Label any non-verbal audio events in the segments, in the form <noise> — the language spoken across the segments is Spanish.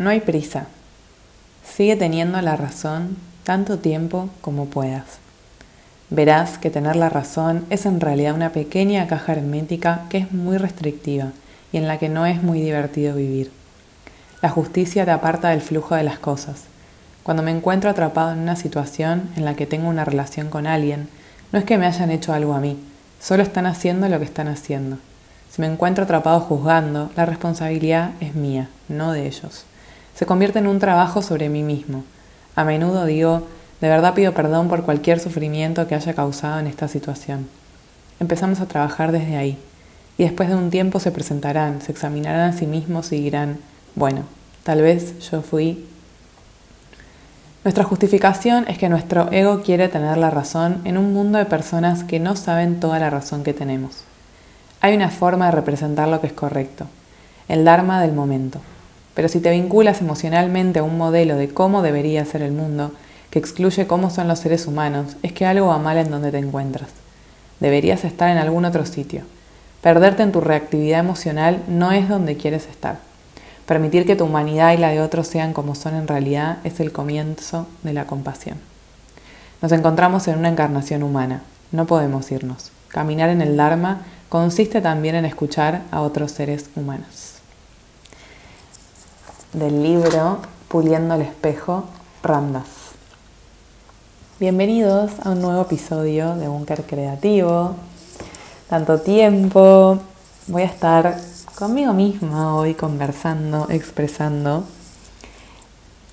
No hay prisa. Sigue teniendo la razón tanto tiempo como puedas. Verás que tener la razón es en realidad una pequeña caja hermética que es muy restrictiva y en la que no es muy divertido vivir. La justicia te aparta del flujo de las cosas. Cuando me encuentro atrapado en una situación en la que tengo una relación con alguien, no es que me hayan hecho algo a mí, solo están haciendo lo que están haciendo. Si me encuentro atrapado juzgando, la responsabilidad es mía, no de ellos se convierte en un trabajo sobre mí mismo. A menudo digo, de verdad pido perdón por cualquier sufrimiento que haya causado en esta situación. Empezamos a trabajar desde ahí, y después de un tiempo se presentarán, se examinarán a sí mismos y dirán, bueno, tal vez yo fui... Nuestra justificación es que nuestro ego quiere tener la razón en un mundo de personas que no saben toda la razón que tenemos. Hay una forma de representar lo que es correcto, el Dharma del momento. Pero si te vinculas emocionalmente a un modelo de cómo debería ser el mundo, que excluye cómo son los seres humanos, es que algo va mal en donde te encuentras. Deberías estar en algún otro sitio. Perderte en tu reactividad emocional no es donde quieres estar. Permitir que tu humanidad y la de otros sean como son en realidad es el comienzo de la compasión. Nos encontramos en una encarnación humana. No podemos irnos. Caminar en el Dharma consiste también en escuchar a otros seres humanos del libro Puliendo el espejo, Randas. Bienvenidos a un nuevo episodio de Búnker Creativo. Tanto tiempo, voy a estar conmigo misma hoy conversando, expresando.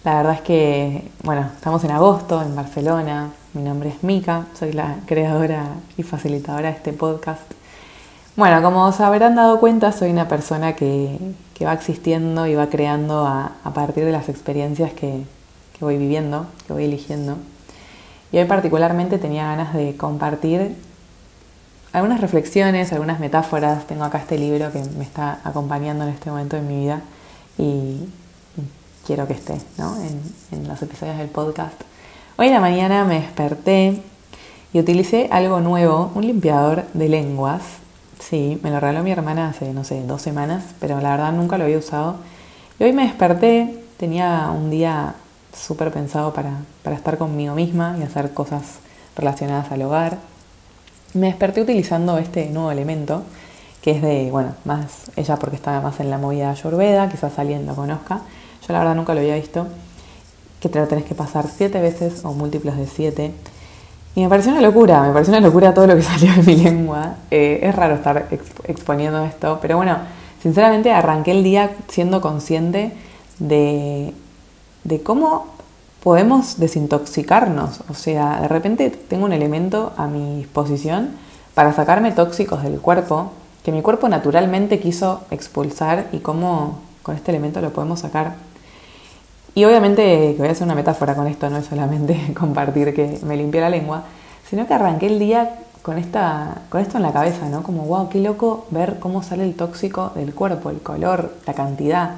La verdad es que, bueno, estamos en agosto en Barcelona. Mi nombre es Mika, soy la creadora y facilitadora de este podcast. Bueno, como os habrán dado cuenta, soy una persona que, va existiendo y va creando a, partir de las experiencias que, voy viviendo, que voy eligiendo. Y hoy particularmente tenía ganas de compartir algunas reflexiones, algunas metáforas. Tengo acá este libro que me está acompañando en este momento de mi vida y, quiero que esté en, en los episodios del podcast. Hoy en la mañana me desperté y utilicé algo nuevo, un limpiador de lenguas Sí, me lo regaló mi hermana hace, no sé, dos semanas, pero la verdad nunca lo había usado. Y hoy me desperté, tenía un día súper pensado para, estar conmigo misma y hacer cosas relacionadas al hogar. Me desperté utilizando este nuevo elemento, que es de, bueno, más ella porque estaba más en la movida ayurveda, quizás alguien lo conozca. Yo la verdad nunca lo había visto, que te lo tenés que pasar siete veces o múltiplos de siete y me pareció una locura, me pareció una locura todo lo que <laughs> salió de mi lengua. Eh, es raro estar exponiendo esto, pero bueno, sinceramente arranqué el día siendo consciente de, de cómo podemos desintoxicarnos. O sea, de repente tengo un elemento a mi disposición para sacarme tóxicos del cuerpo que mi cuerpo naturalmente quiso expulsar y cómo con este elemento lo podemos sacar. Y obviamente, voy a hacer una metáfora con esto, no es solamente <laughs> compartir que me limpié la lengua, sino que arranqué el día con, esta, con esto en la cabeza, ¿no? Como, wow, qué loco ver cómo sale el tóxico del cuerpo, el color, la cantidad.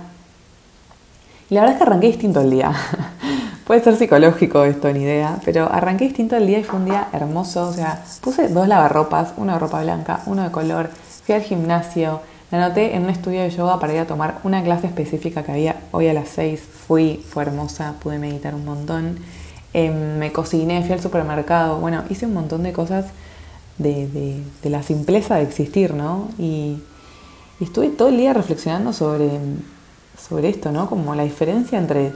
Y la verdad es que arranqué distinto el día. <laughs> Puede ser psicológico esto, ni idea, pero arranqué distinto el día y fue un día hermoso. O sea, puse dos lavarropas, una de ropa blanca, uno de color, fui al gimnasio, la anoté en un estudio de yoga para ir a tomar una clase específica que había hoy a las 6. Fui, fue hermosa, pude meditar un montón. Em, me cociné, fui al supermercado. Bueno, hice un montón de cosas de, la simpleza de existir, ¿no? Y, estuve todo el día reflexionando sobre, sobre esto, ¿no? Como la diferencia entre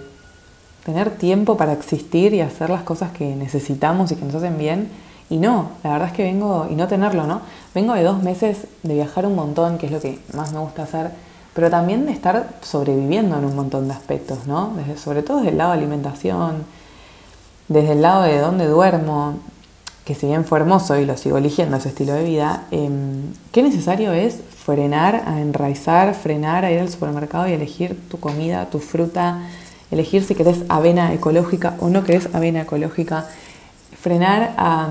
tener tiempo para existir y hacer las cosas que necesitamos y que nos hacen bien y no, la verdad es que vengo, y no tenerlo, ¿no? Vengo de dos meses de viajar un montón, que es lo que más me gusta hacer, pero también de estar sobreviviendo en un montón de aspectos, ¿no? Desde, sobre todo desde el lado de alimentación, desde el lado de dónde duermo, que si bien fue hermoso y lo sigo eligiendo ese estilo de vida, em, qué necesario es frenar, a enraizar, frenar, a ir al supermercado y elegir tu comida, tu fruta, elegir si querés avena ecológica o no querés avena ecológica, frenar a,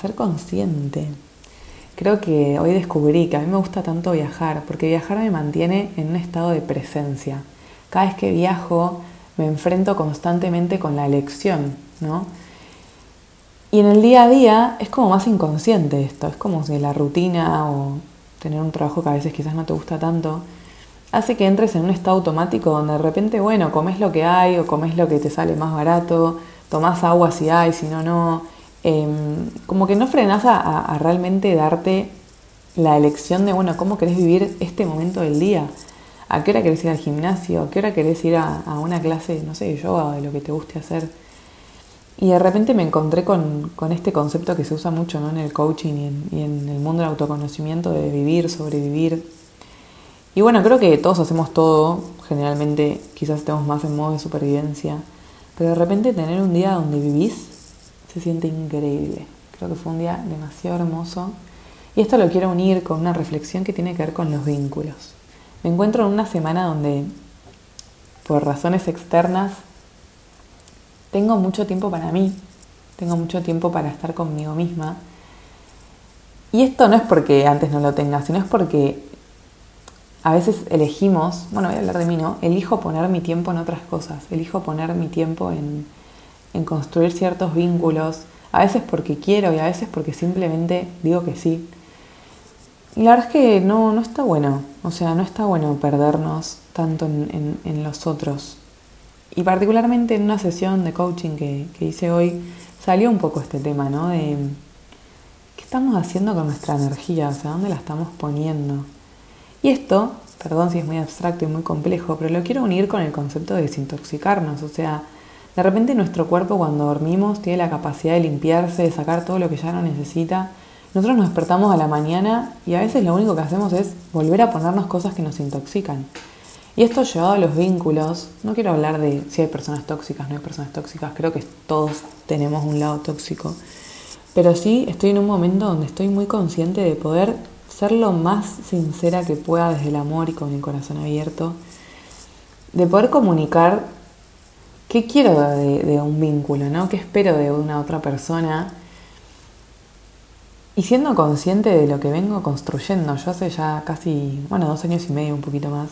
ser consciente. Creo que hoy descubrí que a mí me gusta tanto viajar, porque viajar me mantiene en un estado de presencia. Cada vez que viajo me enfrento constantemente con la elección, ¿no? Y en el día a día es como más inconsciente esto, es como si la rutina o tener un trabajo que a veces quizás no te gusta tanto, hace que entres en un estado automático donde de repente, bueno, comes lo que hay o comes lo que te sale más barato, tomás agua si hay, si no, no. Em, como que no frenas a, realmente darte la elección de, bueno, cómo querés vivir este momento del día. ¿A qué hora querés ir al gimnasio? ¿A qué hora querés ir a, una clase, no sé, de yoga de lo que te guste hacer? Y de repente me encontré con, este concepto que se usa mucho ¿no? en el coaching y en, y en el mundo del autoconocimiento de vivir, sobrevivir, y bueno, creo que todos hacemos todo, generalmente quizás estemos más en modo de supervivencia, de repente tener un día donde vivís se siente increíble. Creo que fue un día demasiado hermoso. Y esto lo quiero unir con una reflexión que tiene que ver con los vínculos. Me encuentro en una semana donde, por razones externas, tengo mucho tiempo para mí, tengo mucho tiempo para estar conmigo misma. Y esto no es porque antes no lo tenga, sino es porque a veces elegimos, bueno, voy a hablar de mí, ¿no? Elijo poner mi tiempo en otras cosas, elijo poner mi tiempo en, construir ciertos vínculos, a veces porque quiero y a veces porque simplemente digo que sí. Y la verdad es que no, no está bueno, o sea, no está bueno perdernos tanto en, los otros. Y particularmente en una sesión de coaching que, que hice hoy, salió un poco este tema, ¿no? De qué estamos haciendo con nuestra energía, o sea, dónde la estamos poniendo. Y esto, perdón si es muy abstracto y muy complejo, pero lo quiero unir con el concepto de desintoxicarnos. O sea, de repente nuestro cuerpo cuando dormimos tiene la capacidad de limpiarse, de sacar todo lo que ya no necesita. Nosotros nos despertamos a la mañana y a veces lo único que hacemos es volver a ponernos cosas que nos intoxican. Y esto llevado a los vínculos, no quiero hablar de si hay personas tóxicas, no hay personas tóxicas, creo que todos tenemos un lado tóxico, pero sí estoy en un momento donde estoy muy consciente de poder ser lo más sincera que pueda desde el amor y con el corazón abierto, de poder comunicar qué quiero de, un vínculo, ¿no? ¿Qué espero de una otra persona? Y siendo consciente de lo que vengo construyendo, yo hace ya casi, bueno, dos años y medio, un poquito más,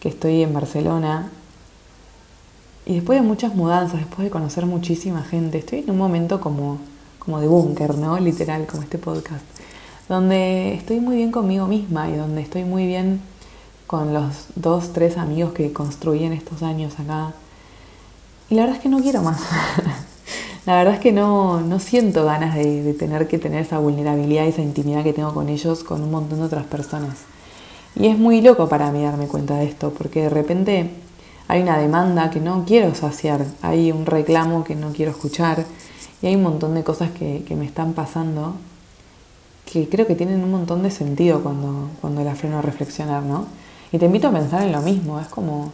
que estoy en Barcelona. Y después de muchas mudanzas, después de conocer muchísima gente, estoy en un momento como, como de búnker, ¿no? Literal, como este podcast donde estoy muy bien conmigo misma y donde estoy muy bien con los dos, tres amigos que construí en estos años acá. Y la verdad es que no quiero más. <laughs> la verdad es que no, no siento ganas de, tener que tener esa vulnerabilidad esa intimidad que tengo con ellos, con un montón de otras personas. Y es muy loco para mí darme cuenta de esto, porque de repente hay una demanda que no quiero saciar, hay un reclamo que no quiero escuchar y hay un montón de cosas que, que me están pasando que creo que tienen un montón de sentido cuando, cuando la freno a reflexionar, ¿no? Y te invito a pensar en lo mismo, es como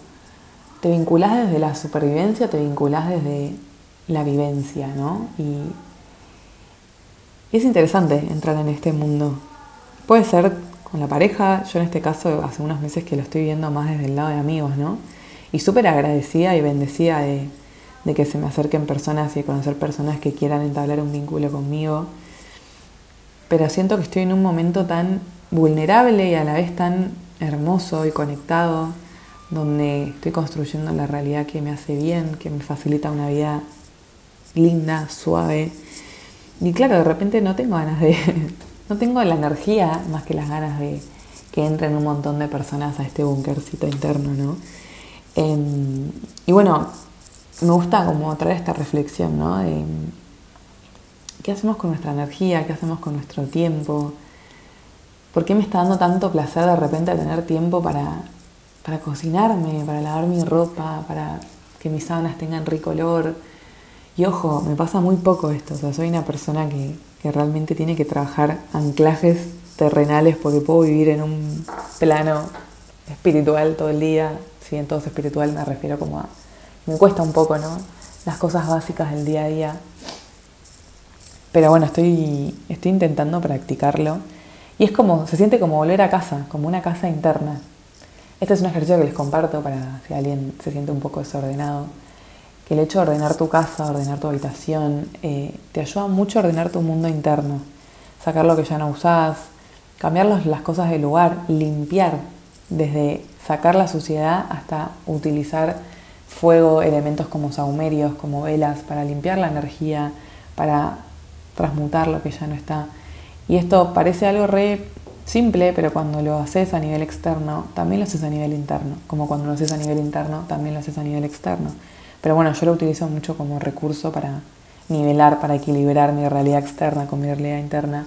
te vinculás desde la supervivencia, te vinculás desde la vivencia, ¿no? Y, es interesante entrar en este mundo. Puede ser con la pareja, yo en este caso hace unos meses que lo estoy viendo más desde el lado de amigos, ¿no? Y súper agradecida y bendecida de, de que se me acerquen personas y de conocer personas que quieran entablar un vínculo conmigo pero siento que estoy en un momento tan vulnerable y a la vez tan hermoso y conectado, donde estoy construyendo la realidad que me hace bien, que me facilita una vida linda, suave. Y claro, de repente no tengo ganas de, <laughs> no tengo la energía más que las ganas de que entren un montón de personas a este búnkercito interno, ¿no? Em, y bueno, me gusta como traer esta reflexión, ¿no? ¿Qué hacemos con nuestra energía? ¿Qué hacemos con nuestro tiempo? ¿Por qué me está dando tanto placer de repente tener tiempo para, para cocinarme, para lavar mi ropa, para que mis sábanas tengan rico olor? Y ojo, me pasa muy poco esto, o sea, soy una persona que, que realmente tiene que trabajar anclajes terrenales porque puedo vivir en un plano espiritual todo el día. Si en todo es espiritual me refiero como a... Me cuesta un poco, ¿no? Las cosas básicas del día a día. Pero bueno, estoy, estoy intentando practicarlo. Y es como, se siente como volver a casa, como una casa interna. Este es un ejercicio que les comparto para si alguien se siente un poco desordenado. Que el hecho de ordenar tu casa, ordenar tu habitación, eh, te ayuda mucho a ordenar tu mundo interno. Sacar lo que ya no usás, cambiar las cosas del lugar, limpiar, desde sacar la suciedad hasta utilizar fuego, elementos como saumerios, como velas, para limpiar la energía, para transmutar lo que ya no está. Y esto parece algo re simple, pero cuando lo haces a nivel externo, también lo haces a nivel interno. Como cuando lo haces a nivel interno, también lo haces a nivel externo. Pero bueno, yo lo utilizo mucho como recurso para nivelar, para equilibrar mi realidad externa con mi realidad interna.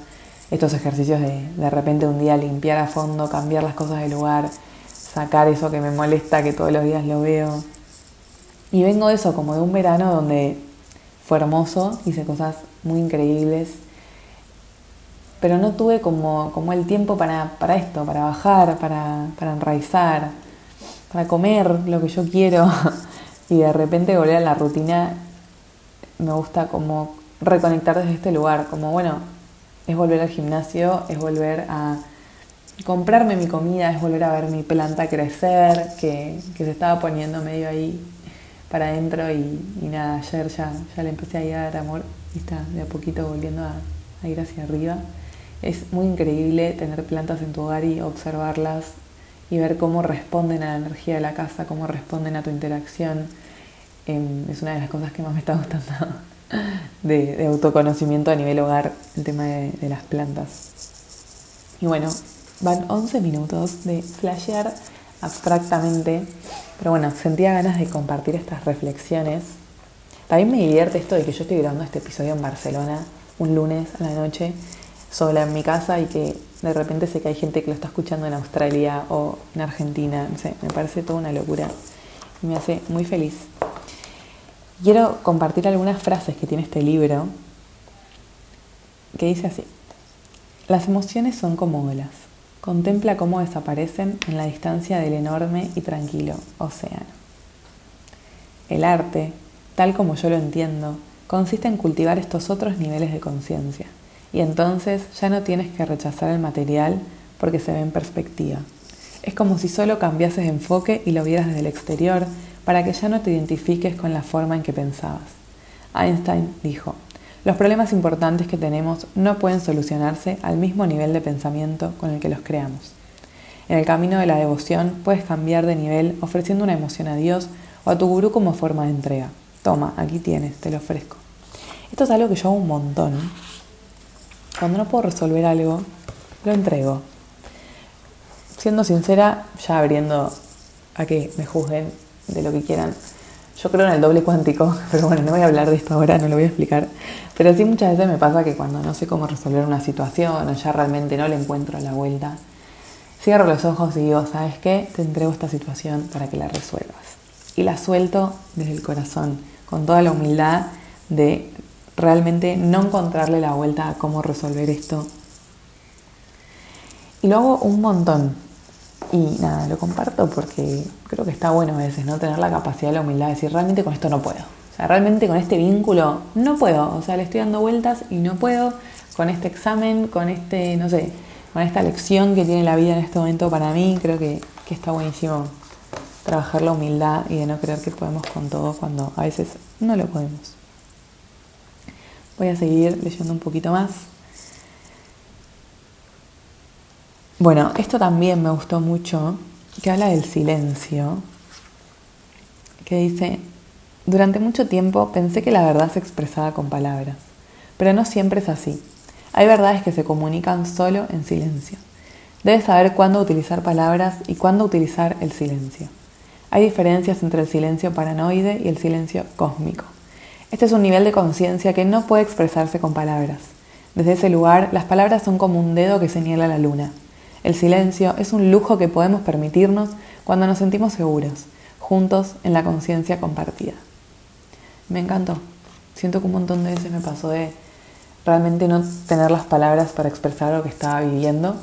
Estos ejercicios de de repente un día limpiar a fondo, cambiar las cosas del lugar, sacar eso que me molesta, que todos los días lo veo. Y vengo de eso, como de un verano donde fue hermoso, hice cosas muy increíbles, pero no tuve como, como el tiempo para, para esto, para bajar, para, para enraizar, para comer lo que yo quiero. <laughs> Y de repente volver a la rutina, me gusta como reconectar desde este lugar, como bueno, es volver al gimnasio, es volver a comprarme mi comida, es volver a ver mi planta crecer, que, que se estaba poniendo medio ahí para adentro y, nada, ayer ya, ya le empecé a dar amor y está de a poquito volviendo a, ir hacia arriba. Es muy increíble tener plantas en tu hogar y observarlas y ver cómo responden a la energía de la casa, cómo responden a tu interacción. Em, es una de las cosas que más me está <laughs> gustando de, autoconocimiento a nivel hogar, el tema de, de, las plantas. Y bueno, van 11 minutos de flashear abstractamente, pero bueno, sentía ganas de compartir estas reflexiones. También me divierte esto de que yo estoy grabando este episodio en Barcelona un lunes a la noche sola en mi casa y que de repente sé que hay gente que lo está escuchando en Australia o en Argentina. No sé, me parece toda una locura y me hace muy feliz. Quiero compartir algunas frases que tiene este libro que dice así. Las emociones son como olas. Contempla cómo desaparecen en la distancia del enorme y tranquilo océano. El arte, tal como yo lo entiendo, consiste en cultivar estos otros niveles de conciencia y entonces ya no tienes que rechazar el material porque se ve en perspectiva. Es como si solo cambiases de enfoque y lo vieras desde el exterior para que ya no te identifiques con la forma en que pensabas. Einstein dijo, los problemas importantes que tenemos no pueden solucionarse al mismo nivel de pensamiento con el que los creamos. En el camino de la devoción puedes cambiar de nivel ofreciendo una emoción a Dios o a tu gurú como forma de entrega. Toma, aquí tienes, te lo ofrezco. Esto es algo que yo hago un montón cuando no puedo resolver algo, lo entrego. Siendo sincera, ya abriendo a que me juzguen de lo que quieran. Yo creo en el doble cuántico, <laughs> pero bueno, no voy a hablar de esto ahora, no lo voy a explicar. Pero sí muchas veces me pasa que cuando no sé cómo resolver una situación o ya realmente no le encuentro la vuelta, cierro los ojos y digo, ¿sabes qué? Te entrego esta situación para que la resuelvas. Y la suelto desde el corazón, con toda la humildad de realmente no encontrarle la vuelta a cómo resolver esto. Y lo hago un montón. Y nada, lo comparto porque creo que está bueno a veces, ¿no? Tener la capacidad, la humildad de decir, realmente con esto no puedo. O sea, realmente con este vínculo no puedo. O sea, le estoy dando vueltas y no puedo. Con este examen, con este, no sé, con esta lección que tiene la vida en este momento para mí, creo que, que está buenísimo trabajar la humildad y de no creer que podemos con todo cuando a veces no lo podemos. Voy a seguir leyendo un poquito más. Bueno, esto también me gustó mucho, que habla del silencio, que dice, durante mucho tiempo pensé que la verdad se expresaba con palabras, pero no siempre es así. Hay verdades que se comunican solo en silencio. Debes saber cuándo utilizar palabras y cuándo utilizar el silencio. Hay diferencias entre el silencio paranoide y el silencio cósmico. Este es un nivel de conciencia que no puede expresarse con palabras. Desde ese lugar, las palabras son como un dedo que señala la luna. El silencio es un lujo que podemos permitirnos cuando nos sentimos seguros, juntos en la conciencia compartida. Me encantó. Siento que un montón de veces me pasó de realmente no tener las palabras para expresar lo que estaba viviendo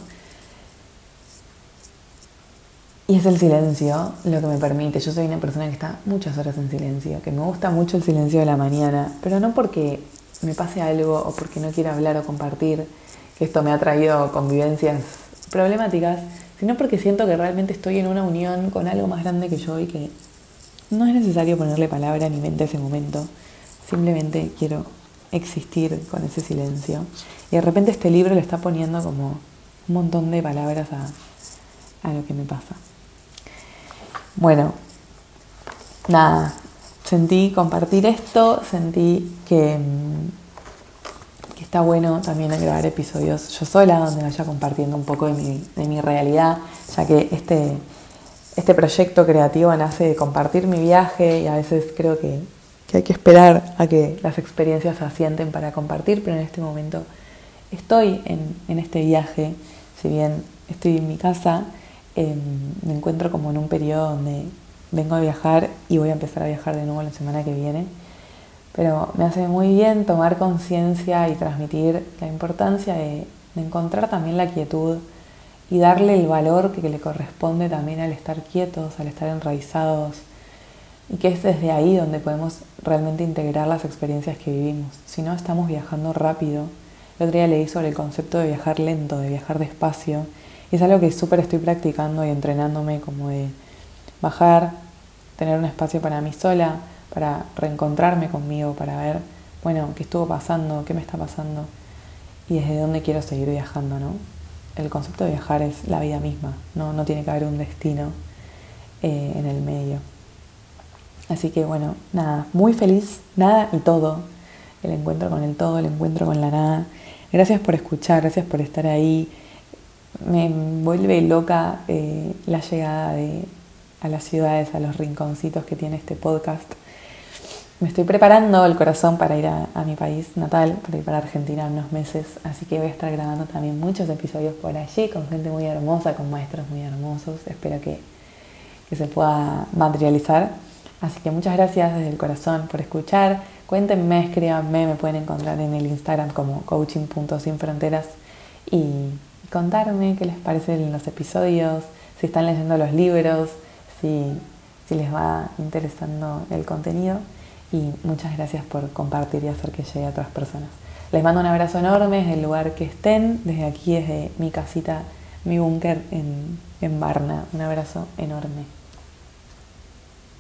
y es el silencio lo que me permite. Yo soy una persona que está muchas horas en silencio, que me gusta mucho el silencio de la mañana, pero no porque me pase algo o porque no quiera hablar o compartir, que esto me ha traído convivencias problemáticas, sino porque siento que realmente estoy en una unión con algo más grande que yo y que no es necesario ponerle palabra ni mente a ese momento. Simplemente quiero existir con ese silencio. Y de repente este libro le está poniendo como un montón de palabras a, a lo que me pasa. Bueno, nada, sentí compartir esto, sentí que mm, está bueno también grabar episodios yo sola, donde vaya compartiendo un poco de mi, de mi realidad, ya que este, este proyecto creativo nace de compartir mi viaje y a veces creo que, que hay que esperar a que las experiencias se asienten para compartir, pero en este momento estoy en, en este viaje, si bien estoy en mi casa, em, me encuentro como en un periodo donde vengo a viajar y voy a empezar a viajar de nuevo la semana que viene. Pero me hace muy bien tomar conciencia y transmitir la importancia de, encontrar también la quietud y darle el valor que, que le corresponde también al estar quietos, al estar enraizados, y que es desde ahí donde podemos realmente integrar las experiencias que vivimos. Si no, estamos viajando rápido. El otro día leí sobre el concepto de viajar lento, de viajar despacio, y es algo que súper estoy practicando y entrenándome como de bajar, tener un espacio para mí sola, para reencontrarme conmigo, para ver, bueno, qué estuvo pasando, qué me está pasando y desde dónde quiero seguir viajando, ¿no? El concepto de viajar es la vida misma, no, no tiene que haber un destino eh, en el medio. Así que bueno, nada, muy feliz, nada y todo. El encuentro con el todo, el encuentro con la nada. Gracias por escuchar, gracias por estar ahí. Me vuelve loca eh, la llegada de, a las ciudades, a los rinconcitos que tiene este podcast. Me estoy preparando el corazón para ir a, mi país natal, para ir para Argentina unos meses, así que voy a estar grabando también muchos episodios por allí con gente muy hermosa, con maestros muy hermosos. Espero que, que se pueda materializar. Así que muchas gracias desde el corazón por escuchar. Cuéntenme, escríbanme, me pueden encontrar en el Instagram como coaching.sinfronteras y contarme qué les parecen los episodios, si están leyendo los libros, si, si les va interesando el contenido. Y muchas gracias por compartir y hacer que llegue a otras personas. Les mando un abrazo enorme desde el lugar que estén, desde aquí, desde mi casita, mi búnker en, en Varna. Un abrazo enorme.